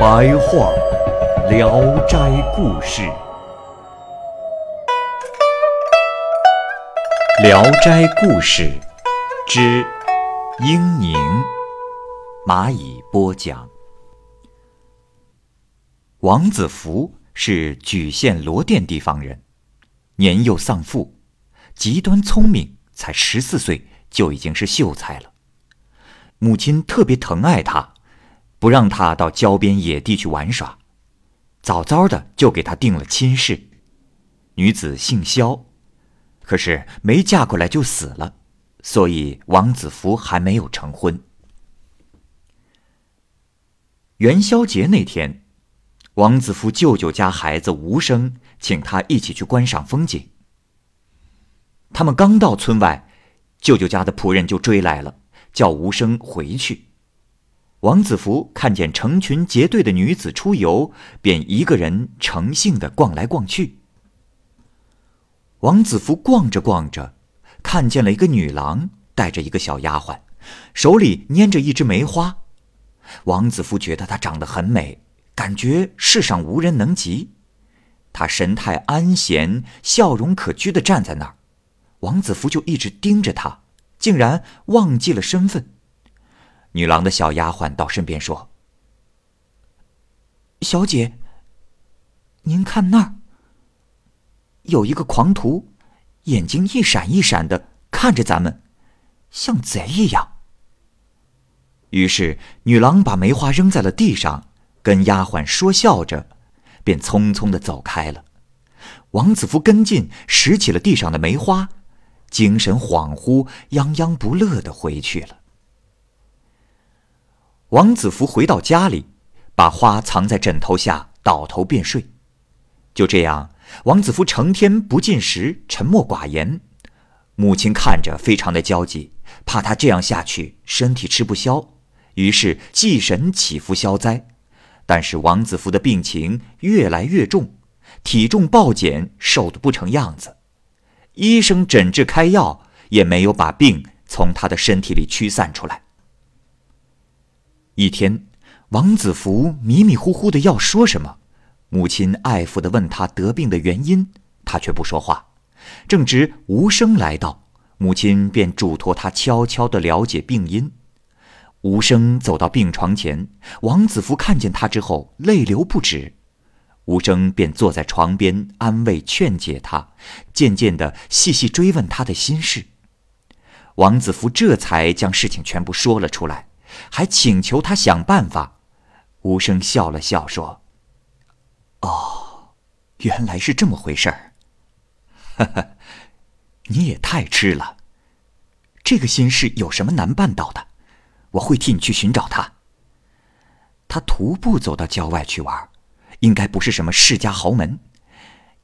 白话《聊斋故事》。《聊斋故事》之婴宁，蚂蚁播讲。王子服是莒县罗店地方人，年幼丧父，极端聪明，才十四岁就已经是秀才了。母亲特别疼爱他，不让他到郊边野地去玩耍，早早的就给他定了亲事，女子姓萧。可是没嫁过来就死了，所以王子服还没有成婚。元宵节那天，王子服舅舅家孩子吴生请他一起去观赏风景。他们刚到村外，舅舅家的仆人就追来了，叫吴生回去。王子服看见成群结队的女子出游，便一个人成性的逛来逛去。王子服逛着逛着，看见了一个女郎带着一个小丫鬟，手里拈着一只梅花。王子服觉得她长得很美，感觉世上无人能及。她神态安闲，笑容可掬的站在那儿，王子服就一直盯着她，竟然忘记了身份。女郎的小丫鬟到身边说：“小姐，您看那儿。”有一个狂徒，眼睛一闪一闪的看着咱们，像贼一样。于是女郎把梅花扔在了地上，跟丫鬟说笑着，便匆匆的走开了。王子服跟进，拾起了地上的梅花，精神恍惚、泱泱不乐的回去了。王子服回到家里，把花藏在枕头下，倒头便睡。就这样。王子服成天不进食，沉默寡言，母亲看着非常的焦急，怕他这样下去身体吃不消，于是祭神祈福消灾。但是王子服的病情越来越重，体重暴减，瘦得不成样子，医生诊治开药也没有把病从他的身体里驱散出来。一天，王子福迷迷糊糊的要说什么。母亲爱抚的问他得病的原因，他却不说话。正值无声来到，母亲便嘱托他悄悄的了解病因。无声走到病床前，王子福看见他之后，泪流不止。无声便坐在床边安慰劝解他，渐渐的细细追问他的心事。王子福这才将事情全部说了出来，还请求他想办法。无声笑了笑说。哦，原来是这么回事儿。哈哈，你也太痴了。这个心事有什么难办到的？我会替你去寻找他。他徒步走到郊外去玩，应该不是什么世家豪门。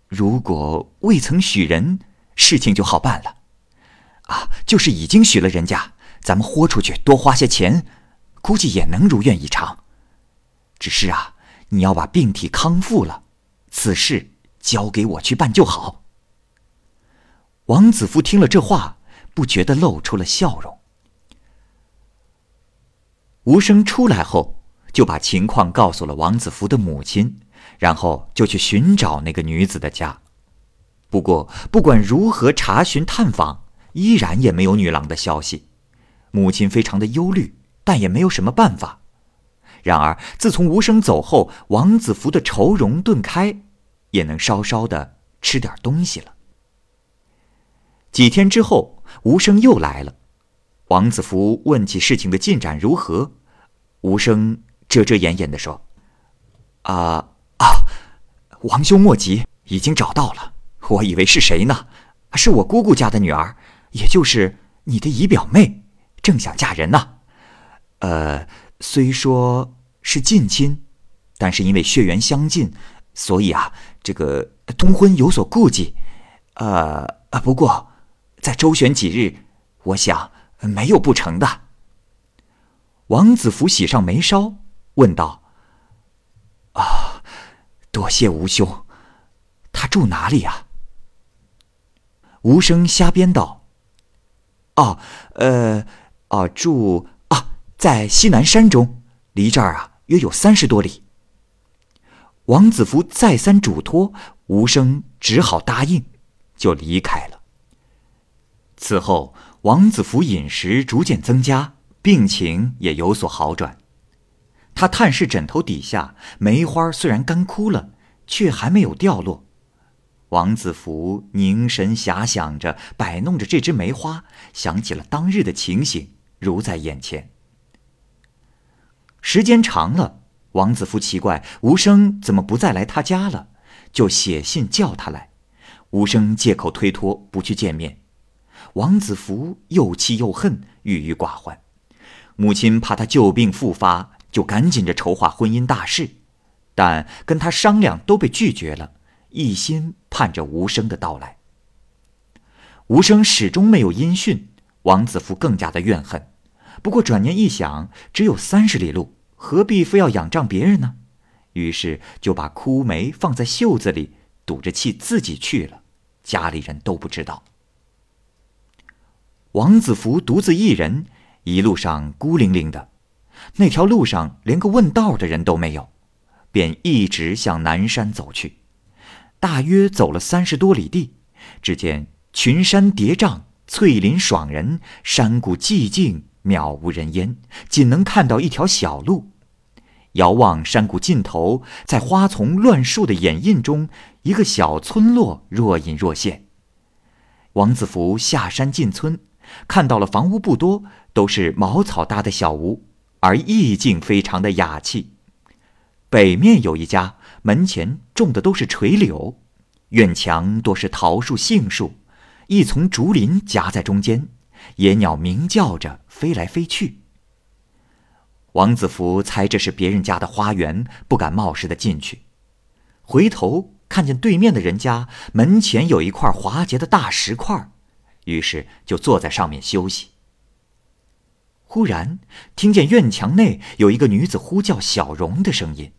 如果未曾许人，事情就好办了。啊，就是已经许了人家，咱们豁出去多花些钱，估计也能如愿以偿。只是啊。你要把病体康复了，此事交给我去办就好。王子服听了这话，不觉得露出了笑容。无声出来后，就把情况告诉了王子服的母亲，然后就去寻找那个女子的家。不过，不管如何查询探访，依然也没有女郎的消息。母亲非常的忧虑，但也没有什么办法。然而，自从无声走后，王子服的愁容顿开，也能稍稍的吃点东西了。几天之后，无声又来了，王子服问起事情的进展如何，无声遮遮掩掩的说：“啊啊，王兄莫急，已经找到了。我以为是谁呢？是我姑姑家的女儿，也就是你的姨表妹，正想嫁人呢。”呃，虽说是近亲，但是因为血缘相近，所以啊，这个通婚有所顾忌。呃呃，不过再周旋几日，我想没有不成的。王子服喜上眉梢，问道：“啊，多谢吴兄，他住哪里呀？”吴生瞎编道：“哦，呃，哦，住，在西南山中，离这儿啊约有三十多里。”王子服再三嘱托，吴生只好答应，就离开了。此后，王子服饮食逐渐增加，病情也有所好转。他探视枕头底下，梅花虽然干枯了，却还没有掉落。王子服凝神遐想着，摆弄着这枝梅花，想起了当日的情形，如在眼前。时间长了，王子福奇怪吴生怎么不再来他家了，就写信叫他来。吴生借口推脱，不去见面。王子福又气又恨，郁郁寡欢。母亲怕他旧病复发，就赶紧着筹划婚姻大事，但跟他商量都被拒绝了。一心盼着无声的到来。无声始终没有音讯，王子福更加的怨恨。不过转念一想，只有三十里路，何必非要仰仗别人呢？于是就把枯梅放在袖子里，赌着气自己去了，家里人都不知道。王子服独自一人，一路上孤零零的，那条路上连个问道的人都没有，便一直向南山走去。大约走了三十多里地，只见群山叠嶂，翠林爽人，山谷寂静，渺无人烟，仅能看到一条小路。遥望山谷尽头，在花丛乱树的掩映中，一个小村落若隐若现。王子服下山进村，看到了房屋不多，都是茅草搭的小屋，而意境非常的雅气。北面有一家。门前种的都是垂柳，院墙多是桃树、杏树，一丛竹林夹在中间，野鸟鸣叫着飞来飞去。王子福猜这是别人家的花园，不敢冒失的进去，回头看见对面的人家门前有一块滑洁的大石块，于是就坐在上面休息。忽然听见院墙内有一个女子呼叫小荣的声音。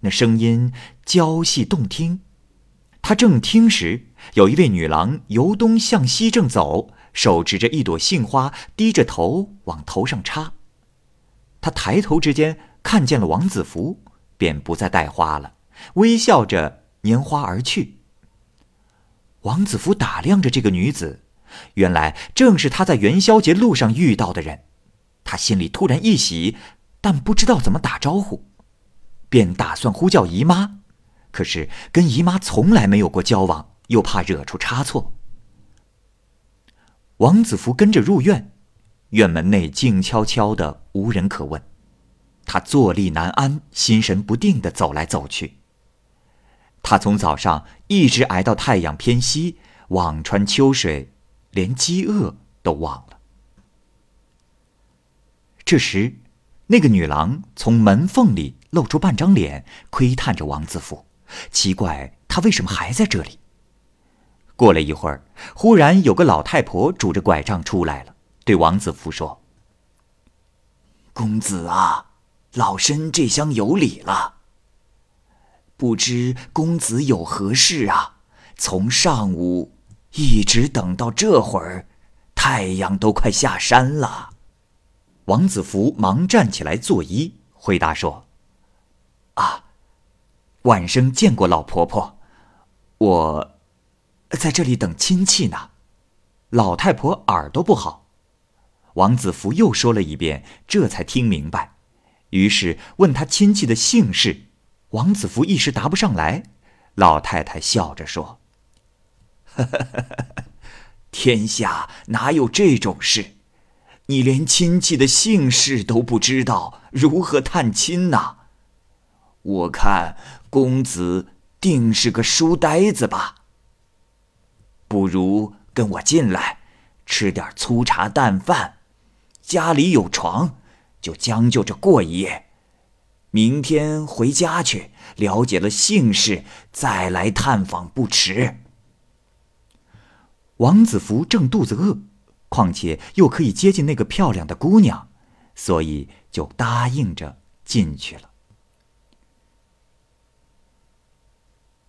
那声音娇细动听，他正听时，有一位女郎由东向西正走，手执着一朵杏花，低着头往头上插。他抬头之间看见了王子服，便不再带花了，微笑着拈花而去。王子服打量着这个女子，原来正是他在元宵节路上遇到的人，他心里突然一喜，但不知道怎么打招呼。便打算呼叫姨妈，可是跟姨妈从来没有过交往，又怕惹出差错。王子服跟着入院，院门内静悄悄的，无人可问。他坐立难安，心神不定的走来走去。他从早上一直挨到太阳偏西，望穿秋水，连饥饿都忘了。这时。那个女郎从门缝里露出半张脸，窥探着王子服，奇怪他为什么还在这里。过了一会儿，忽然有个老太婆拄着拐杖出来了，对王子福说：“公子啊，老身这厢有礼了。不知公子有何事啊？从上午一直等到这会儿，太阳都快下山了。”王子福忙站起来作揖，回答说：“啊，晚生见过老婆婆，我在这里等亲戚呢。”老太婆耳朵不好，王子服又说了一遍，这才听明白，于是问他亲戚的姓氏。王子服一时答不上来，老太太笑着说：“ 天下哪有这种事？”你连亲戚的姓氏都不知道，如何探亲呢？我看公子定是个书呆子吧。不如跟我进来，吃点粗茶淡饭，家里有床，就将就着过一夜，明天回家去了解了姓氏，再来探访不迟。”王子服正肚子饿，况且又可以接近那个漂亮的姑娘，所以就答应着进去了。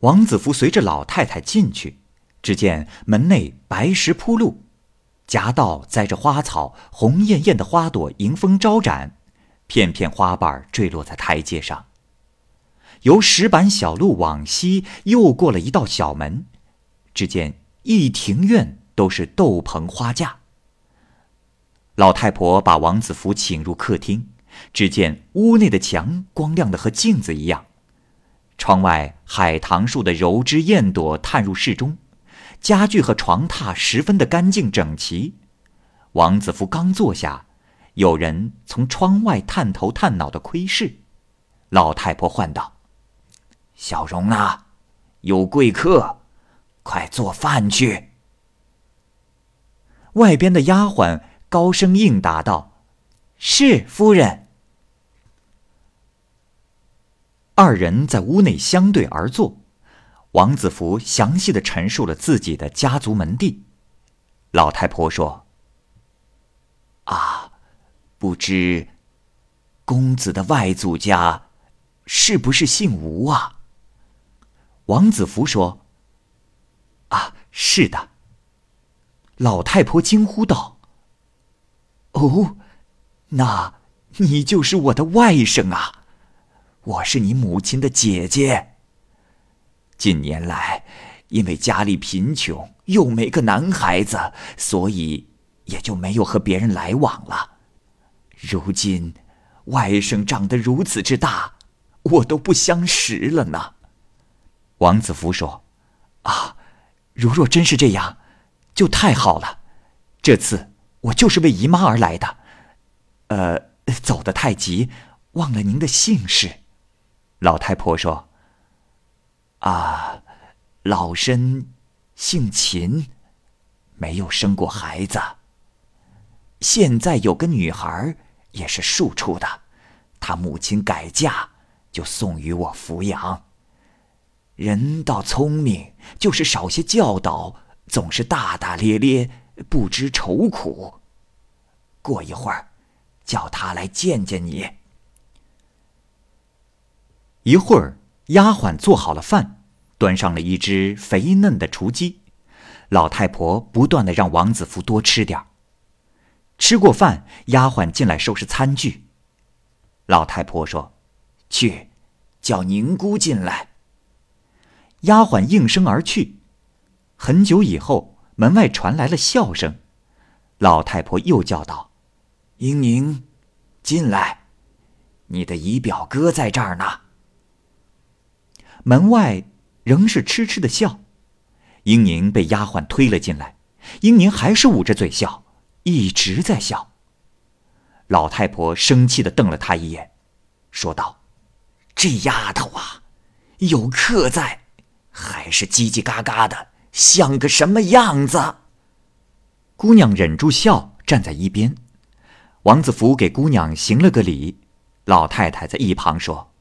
王子服随着老太太进去，只见门内白石铺路，夹道栽着花草，红艳艳的花朵迎风招展，片片花瓣坠落在台阶上。由石板小路往西，又过了一道小门，只见一庭院都是斗篷花架。老太婆把王子服请入客厅，只见屋内的墙光亮的和镜子一样。窗外海棠树的柔枝艳朵探入室中，家具和床榻十分的干净整齐。王子服刚坐下，有人从窗外探头探脑的窥视。老太婆唤道：“小荣啊，有贵客，快做饭去。”外边的丫鬟高声应答道：“是夫人。”二人在屋内相对而坐，王子服详细的陈述了自己的家族门第。老太婆说：“啊，不知公子的外祖家是不是姓吴啊？”王子服说：“啊，是的。”老太婆惊呼道：“哦，那你就是我的外甥啊！”我是你母亲的姐姐。近年来，因为家里贫穷，又没个男孩子，所以也就没有和别人来往了。如今，外甥长得如此之大，我都不相识了呢。王子福说：“啊，如若真是这样，就太好了。这次我就是为姨妈而来的。呃，走得太急，忘了您的姓氏。”老太婆说：“啊，老身姓秦，没有生过孩子。现在有个女孩，也是庶出的，她母亲改嫁，就送与我抚养。人倒聪明，就是少些教导，总是大大咧咧，不知愁苦。过一会儿，叫她来见见你。”一会儿，丫鬟做好了饭，端上了一只肥嫩的雏鸡。老太婆不断的让王子服多吃点儿吃过饭，丫鬟进来收拾餐具。老太婆说：“去，叫宁姑进来。”丫鬟应声而去。很久以后，门外传来了笑声。老太婆又叫道：“英宁，进来，你的姨表哥在这儿呢。”门外仍是痴痴的笑，英宁被丫鬟推了进来，英宁还是捂着嘴笑，一直在笑。老太婆生气的瞪了他一眼，说道：“这丫头啊，有客在，还是叽叽嘎嘎的，像个什么样子？”姑娘忍住笑，站在一边。王子服给姑娘行了个礼，老太太在一旁说：“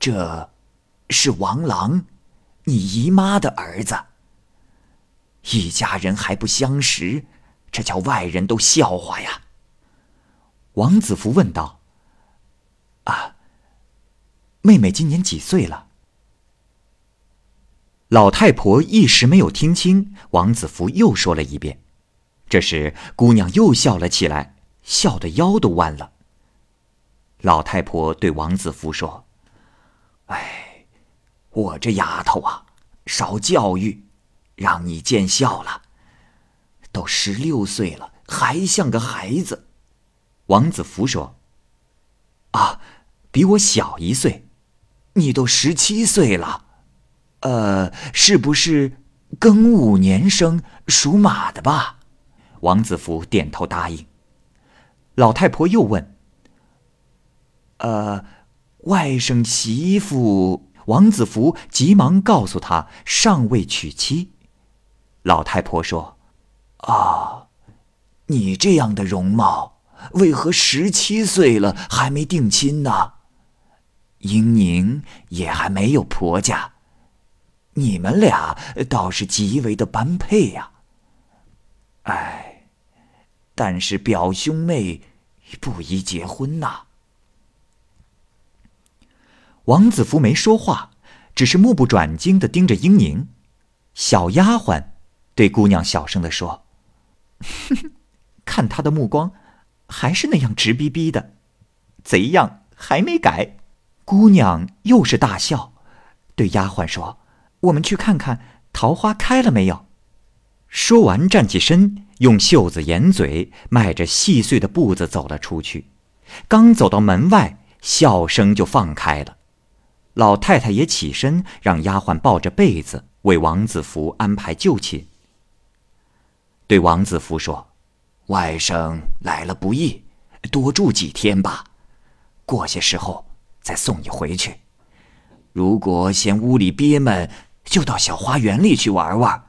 这。”是王郎，你姨妈的儿子。一家人还不相识，这叫外人都笑话呀。王子服问道：“啊，妹妹今年几岁了？”老太婆一时没有听清，王子服又说了一遍。这时，姑娘又笑了起来，笑得腰都弯了。老太婆对王子服说：“哎。”我这丫头啊，少教育，让你见笑了。都十六岁了，还像个孩子。王子服说：“啊，比我小一岁。你都十七岁了，呃，是不是庚午年生，属马的吧？”王子服点头答应。老太婆又问：“呃，外甥媳妇？”王子服急忙告诉他：“尚未娶妻。”老太婆说：“啊，你这样的容貌，为何十七岁了还没定亲呢？英宁也还没有婆家，你们俩倒是极为的般配呀。哎，但是表兄妹不宜结婚呐。王子福没说话，只是目不转睛的盯着英宁。小丫鬟对姑娘小声的说：“看他的目光，还是那样直逼逼的，贼样还没改。”姑娘又是大笑，对丫鬟说：“我们去看看桃花开了没有。”说完，站起身，用袖子掩嘴，迈着细碎的步子走了出去。刚走到门外，笑声就放开了。老太太也起身，让丫鬟抱着被子为王子服安排就寝。对王子服说：“外甥来了不易，多住几天吧。过些时候。”再送你回去。如果嫌屋里憋闷，就到小花园里去玩玩，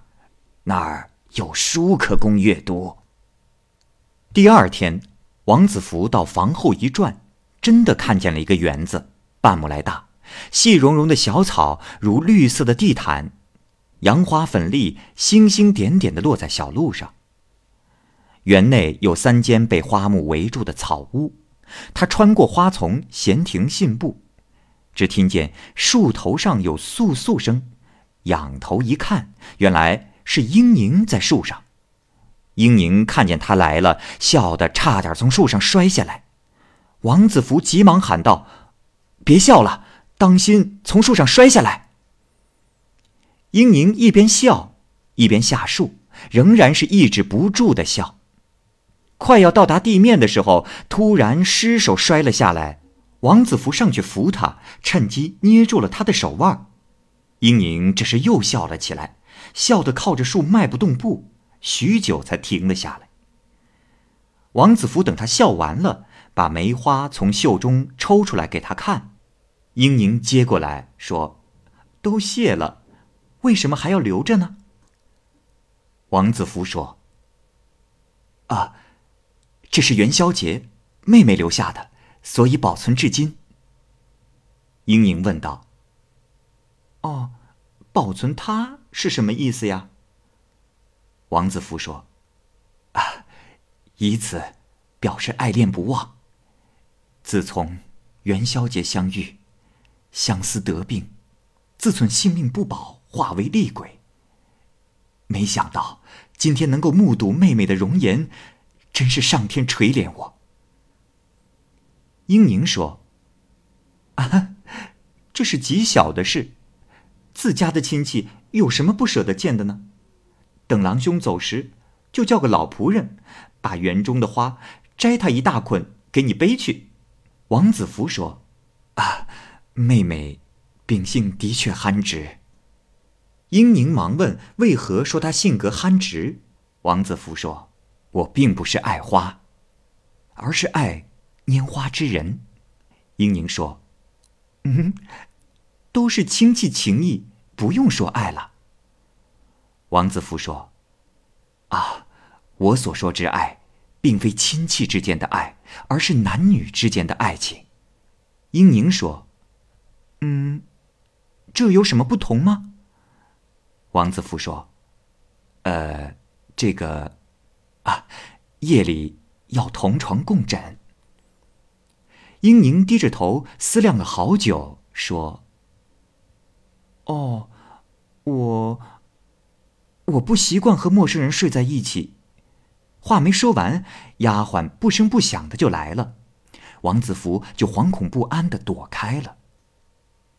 那儿有书可供阅读。第二天，王子服到房后一转，真的看见了一个园子，半亩来大，细绒绒的小草如绿色的地毯，杨花粉粒星星点点的落在小路上。园内有三间被花木围住的草屋。他穿过花丛，闲庭信步，只听见树头上有簌簌声，仰头一看，原来是英宁在树上。英宁看见他来了，笑得差点从树上摔下来。王子服急忙喊道：“别笑了，当心从树上摔下来。”英宁一边笑，一边下树，仍然是抑制不住的笑。快要到达地面的时候，突然失手摔了下来。王子服上去扶他，趁机捏住了他的手腕。英宁这时又笑了起来，笑得靠着树迈不动步，许久才停了下来。王子服等他笑完了，把梅花从袖中抽出来给他看。英宁接过来说：“都谢了，为什么还要留着呢？”王子福说：“啊。”这是元宵节，妹妹留下的，所以保存至今。英宁问道：“哦，保存它是什么意思呀？”王子福说：“啊，以此表示爱恋不忘。自从元宵节相遇，相思得病，自存性命不保，化为厉鬼。没想到今天能够目睹妹妹的容颜。”真是上天垂怜我。英宁说：“啊，这是极小的事，自家的亲戚有什么不舍得见的呢？等郎兄走时，就叫个老仆人，把园中的花摘他一大捆，给你背去。”王子服说：“，妹妹，秉性的确憨直。”英宁忙问：“为何说她性格憨直？”王子福说。我并不是爱花，而是爱拈花之人。英宁说：“嗯，都是亲戚情谊，不用说爱了。”王子福说：“啊，我所说之爱，并非亲戚之间的爱，而是男女之间的爱情。”英宁说：“嗯，这有什么不同吗？”王子福说：“呃，这个。”啊，夜里要同床共枕。英宁低着头思量了好久，说：“哦，我我不习惯和陌生人睡在一起。”话没说完，丫鬟不声不响的就来了，王子福就惶恐不安的躲开了。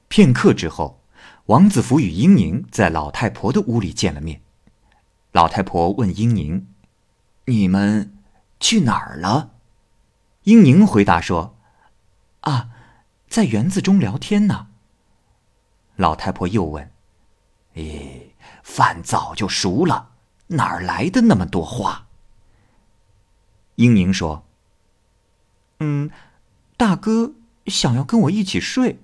片刻之后，王子服与英宁在老太婆的屋里见了面。老太婆问英宁。你们去哪儿了？英宁回答说：“啊，在园子中聊天呢。”老太婆又问：“咦，饭早就熟了，哪儿来的那么多话？”英宁说：“嗯，大哥想要跟我一起睡。”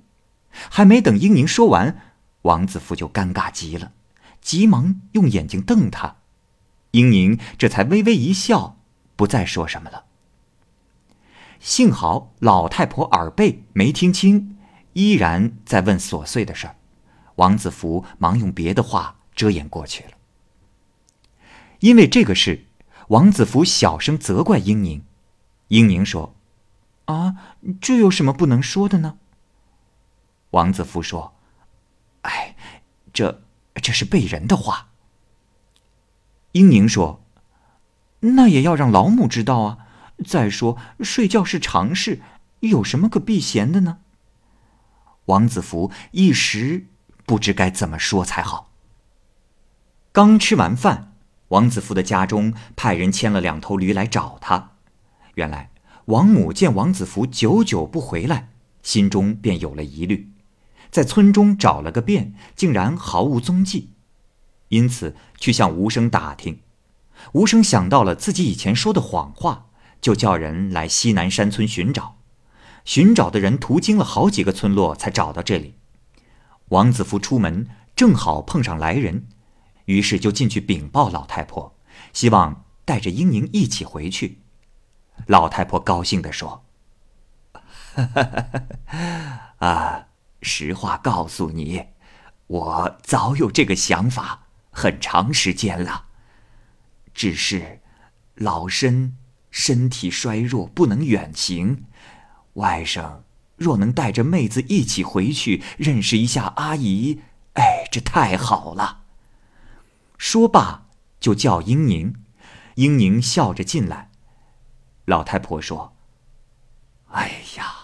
还没等英宁说完，王子福就尴尬极了，急忙用眼睛瞪他。英宁这才微微一笑，不再说什么了。幸好老太婆耳背没听清，依然在问琐碎的事儿。王子福忙用别的话遮掩过去了。因为这个事，王子福小声责怪英宁。英宁说：“啊，这有什么不能说的呢？”王子福说：“哎，这这是背人的话。”英宁说：“那也要让老母知道啊！再说睡觉是常事，有什么可避嫌的呢？”王子福一时不知该怎么说才好。刚吃完饭，王子福的家中派人牵了两头驴来找他。原来王母见王子福久久不回来，心中便有了疑虑，在村中找了个遍，竟然毫无踪迹。因此，去向吴生打听。吴生想到了自己以前说的谎话，就叫人来西南山村寻找。寻找的人途经了好几个村落，才找到这里。王子福出门正好碰上来人，于是就进去禀报老太婆，希望带着英宁一起回去。老太婆高兴地说：“ 啊，实话告诉你，我早有这个想法。”很长时间了，只是老身身体衰弱，不能远行。外甥若能带着妹子一起回去，认识一下阿姨，哎，这太好了。说罢，就叫英宁。英宁笑着进来。老太婆说：“哎呀，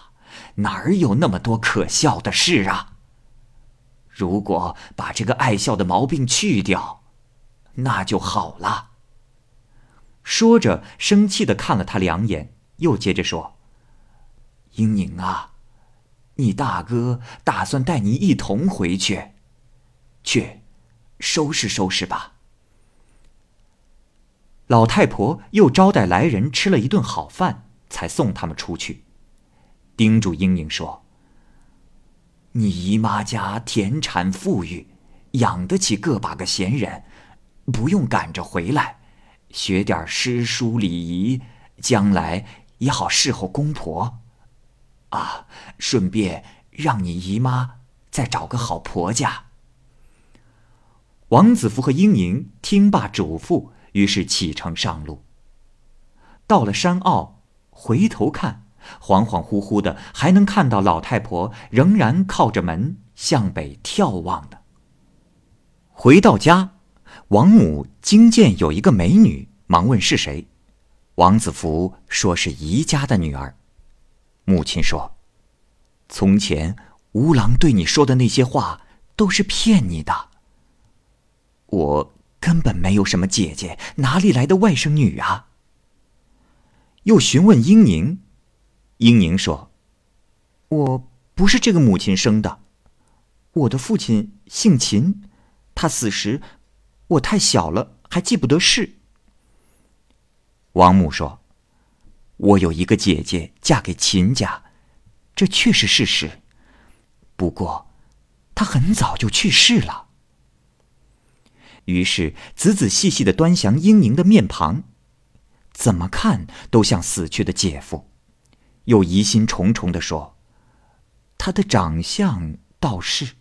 哪儿有那么多可笑的事啊？”如果把这个爱笑的毛病去掉，那就好了。说着，生气的看了他两眼，又接着说：“英宁啊，你大哥打算带你一同回去，去收拾收拾吧。”老太婆又招待来人吃了一顿好饭，才送他们出去，叮嘱英英说。你姨妈家田产富裕，养得起个把个闲人，不用赶着回来，学点诗书礼仪，将来也好侍候公婆。啊，顺便让你姨妈再找个好婆家。王子福和英宁听罢嘱咐，于是启程上路。到了山坳，回头看。恍恍惚惚的，还能看到老太婆仍然靠着门向北眺望的。回到家，王母惊见有一个美女，忙问是谁。王子福说是姨家的女儿。母亲说：“从前吴郎对你说的那些话都是骗你的。我根本没有什么姐姐，哪里来的外甥女啊？”又询问英宁。英宁说：“我不是这个母亲生的，我的父亲姓秦，他死时我太小了，还记不得事。”王母说：“我有一个姐姐嫁给秦家，这确是事实。不过，她很早就去世了。”于是仔仔细细的端详英宁的面庞，怎么看都像死去的姐夫。又疑心重重的说：“他的长相倒是，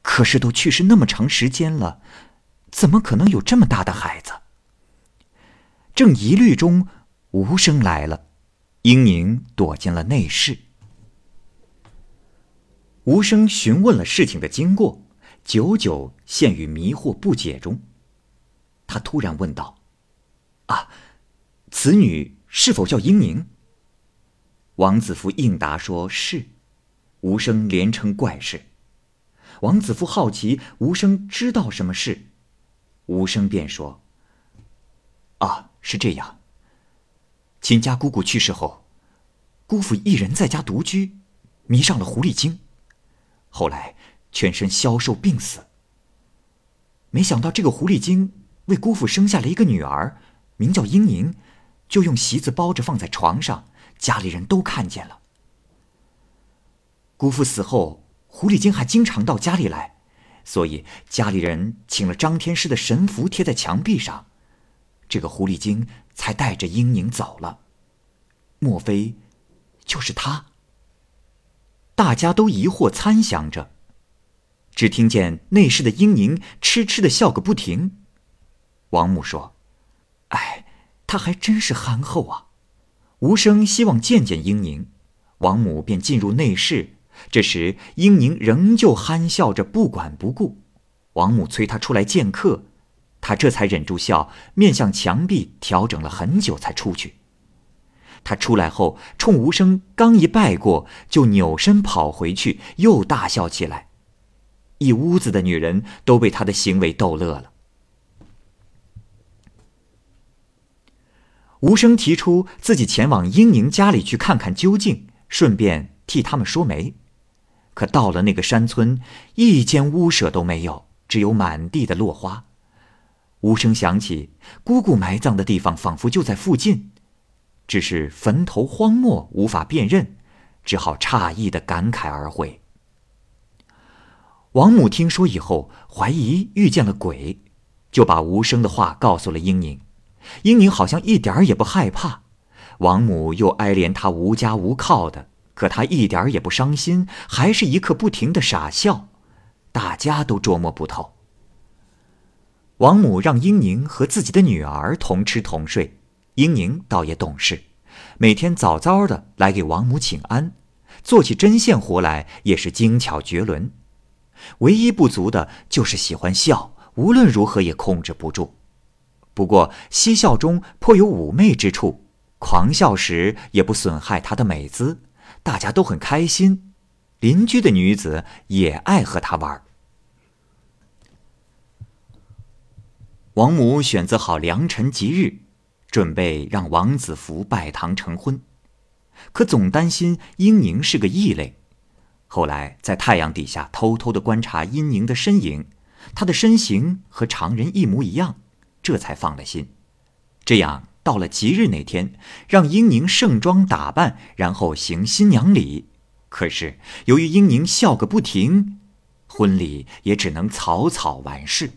可是都去世那么长时间了，怎么可能有这么大的孩子？”正疑虑中，无声来了，英宁躲进了内室。无声询问了事情的经过，久久陷于迷惑不解中。他突然问道：“啊，此女是否叫英宁？”王子福应答说是，吴生连称怪事。王子福好奇吴生知道什么事，吴生便说：“啊，是这样。秦家姑姑去世后，姑父一人在家独居，迷上了狐狸精，后来全身消瘦病死。没想到这个狐狸精为姑父生下了一个女儿，名叫英宁，就用席子包着放在床上。”家里人都看见了。姑父死后，狐狸精还经常到家里来，所以家里人请了张天师的神符贴在墙壁上，这个狐狸精才带着英宁走了。莫非就是他？大家都疑惑参详着。只听见内室的英宁痴痴的笑个不停。王母说：“哎，他还真是憨厚啊。”无声希望见见英宁，王母便进入内室。这时，英宁仍旧憨笑着，不管不顾。王母催他出来见客，他这才忍住笑，面向墙壁调整了很久才出去。他出来后，冲无声刚一拜过，就扭身跑回去，又大笑起来。一屋子的女人都被他的行为逗乐了。无声提出自己前往英宁家里去看看究竟，顺便替他们说媒。可到了那个山村，一间屋舍都没有，只有满地的落花。无声想起姑姑埋葬的地方仿佛就在附近，只是坟头荒漠，无法辨认，只好诧异的感慨而回。王母听说以后，怀疑遇见了鬼，就把无声的话告诉了英宁。英宁好像一点儿也不害怕。王母又哀怜他无家无靠的，可他一点儿也不伤心，还是一刻不停的傻笑。大家都捉摸不透。王母让英宁和自己的女儿同吃同睡，英宁倒也懂事，每天早早的来给王母请安，做起针线活来也是精巧绝伦。唯一不足的就是喜欢笑，无论如何也控制不住。不过嬉笑中颇有妩媚之处，狂笑时也不损害她的美姿，大家都很开心。邻居的女子也爱和他玩。王母选择好良辰吉日，准备让王子服拜堂成婚，可总担心英宁是个异类。后来在太阳底下偷偷的观察殷宁的身影，她的身形和常人一模一样，这才放了心。这样到了吉日那天，让英宁盛装打扮，然后行新娘礼。可是由于英宁笑个不停，婚礼也只能草草完事。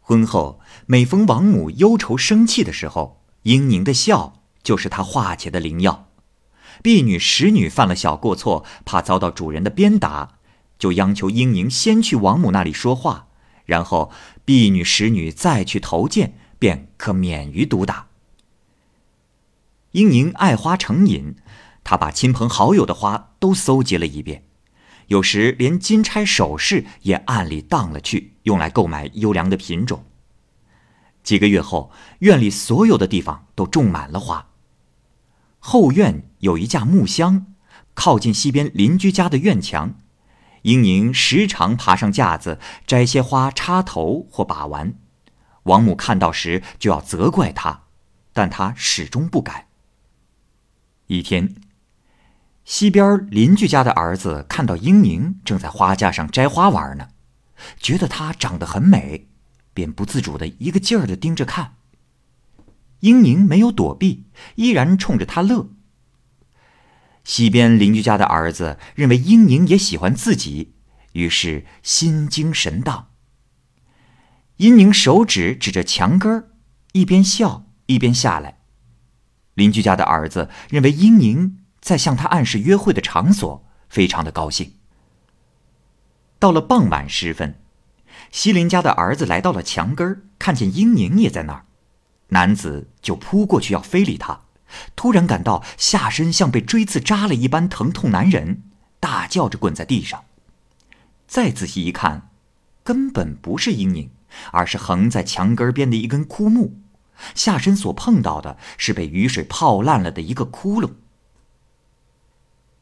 婚后每逢王母忧愁生气的时候，英宁的笑就是她化解的灵药。婢女、使女犯了小过错，怕遭到主人的鞭打，就央求英宁先去王母那里说话，然后婢女、使女再去投剑，便可免于毒打。英宁爱花成瘾，他把亲朋好友的花都搜集了一遍，有时连金钗首饰也暗里当了去，用来购买优良的品种。几个月后，院里所有的地方都种满了花。后院有一架木箱，靠近西边邻居家的院墙。英宁时常爬上架子，摘些花插头或把玩。王母看到时就要责怪他，但他始终不改。一天，西边邻居家的儿子看到英宁正在花架上摘花玩呢，觉得她长得很美，便不自主的一个劲儿的盯着看。英宁没有躲避，依然冲着他乐。西边邻居家的儿子认为英宁也喜欢自己，于是心惊神荡。英宁手指指着墙根儿，一边笑一边下来。邻居家的儿子认为英宁在向他暗示约会的场所，非常的高兴。到了傍晚时分，西邻家的儿子来到了墙根儿，看见英宁也在那儿。男子就扑过去要非礼他，突然感到下身像被锥刺扎了一般疼痛难忍，大叫着滚在地上。再仔细一看，根本不是阴影，而是横在墙根边的一根枯木，下身所碰到的是被雨水泡烂了的一个窟窿。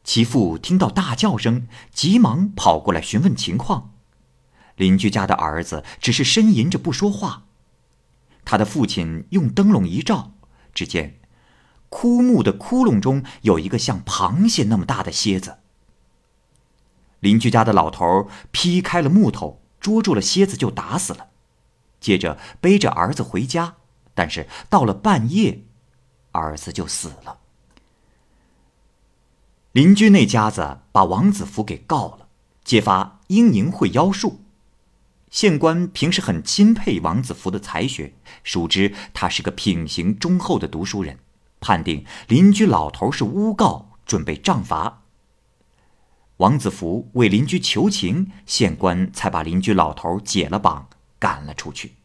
其父听到大叫声，急忙跑过来询问情况。邻居家的儿子只是呻吟着不说话。他的父亲用灯笼一照，只见枯木的窟窿中有一个像螃蟹那么大的蝎子。邻居家的老头劈开了木头，捉住了蝎子就打死了，接着背着儿子回家，但是到了半夜，儿子就死了。邻居那家子把王子福给告了，揭发英宁会妖术。县官平时很钦佩王子服的才学，熟知他是个品行忠厚的读书人，判定邻居老头是诬告，准备杖罚。王子福为邻居求情，县官才把邻居老头解了绑，赶了出去。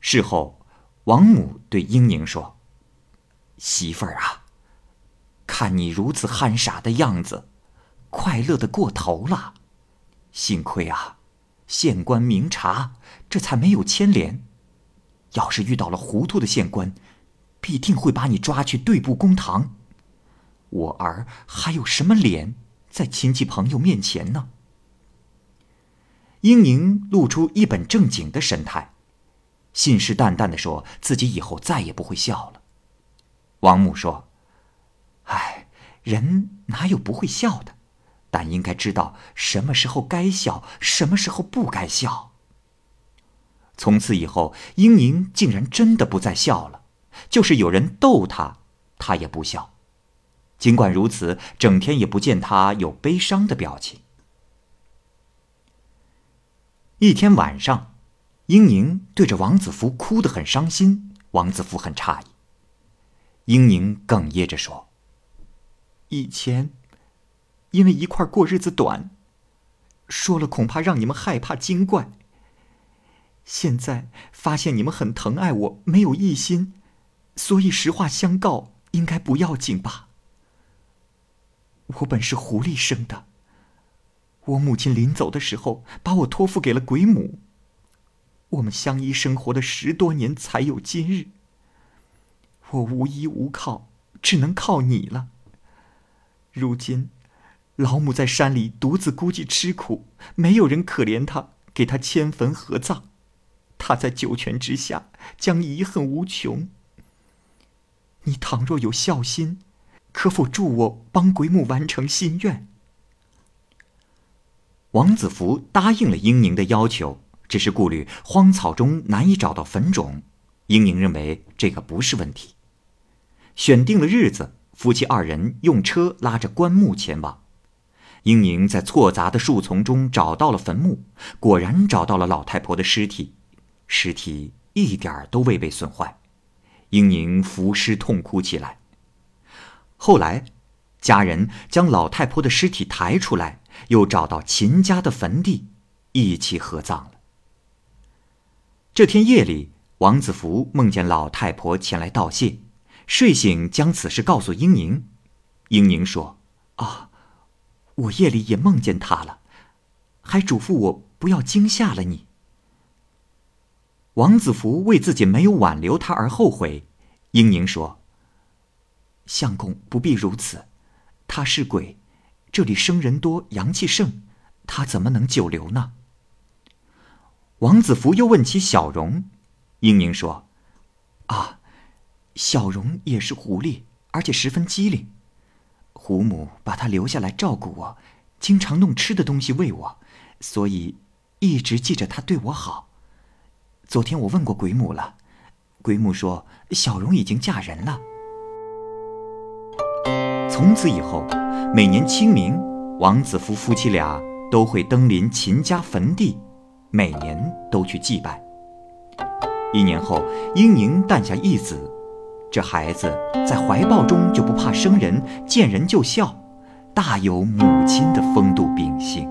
事后，王母对英宁说：“媳妇儿啊，看你如此憨傻的样子，快乐的过头了。幸亏啊，县官明察，这才没有牵连。要是遇到了糊涂的县官，必定会把你抓去对簿公堂。我儿还有什么脸在亲戚朋友面前呢？”英宁露出一本正经的神态。信誓旦旦的说自己以后再也不会笑了。王母说：“哎，人哪有不会笑的？但应该知道什么时候该笑，什么时候不该笑。”从此以后，英宁竟然真的不再笑了，就是有人逗他，他也不笑。尽管如此，整天也不见他有悲伤的表情。一天晚上。英宁对着王子福哭得很伤心，王子福很诧异。英宁哽咽着说：“以前，因为一块过日子短，说了恐怕让你们害怕惊怪。现在发现你们很疼爱我，没有异心，所以实话相告，应该不要紧吧？我本是狐狸生的，我母亲临走的时候，把我托付给了鬼母。”我们相依生活了十多年，才有今日。我无依无靠，只能靠你了。如今，老母在山里独自孤寂吃苦，没有人可怜她，给她迁坟合葬。她在九泉之下，将遗恨无穷。你倘若有孝心，可否助我帮鬼母完成心愿？王子福答应了英宁的要求。只是顾虑荒草中难以找到坟冢，英宁认为这个不是问题。选定了日子，夫妻二人用车拉着棺木前往。英宁在错杂的树丛中找到了坟墓，果然找到了老太婆的尸体，尸体一点儿都未被损坏。英宁伏尸痛哭起来。后来，家人将老太婆的尸体抬出来，又找到秦家的坟地，一起合葬了。这天夜里，王子福梦见老太婆前来道谢，睡醒将此事告诉英宁。英宁说：“啊，我夜里也梦见她了，还嘱咐我不要惊吓了你。”王子福为自己没有挽留他而后悔。英宁说：“相公不必如此，他是鬼，这里生人多，阳气盛，他怎么能久留呢？”王子福又问起小荣，英宁说：“啊，小荣也是狐狸，而且十分机灵。胡母把他留下来照顾我，经常弄吃的东西喂我，所以一直记着他对我好。昨天我问过鬼母了，鬼母说小荣已经嫁人了。从此以后，每年清明，王子夫夫妻俩都会登临秦家坟地。”每年都去祭拜。一年后，英宁诞下一子，这孩子在怀抱中就不怕生人，见人就笑，大有母亲的风度秉性。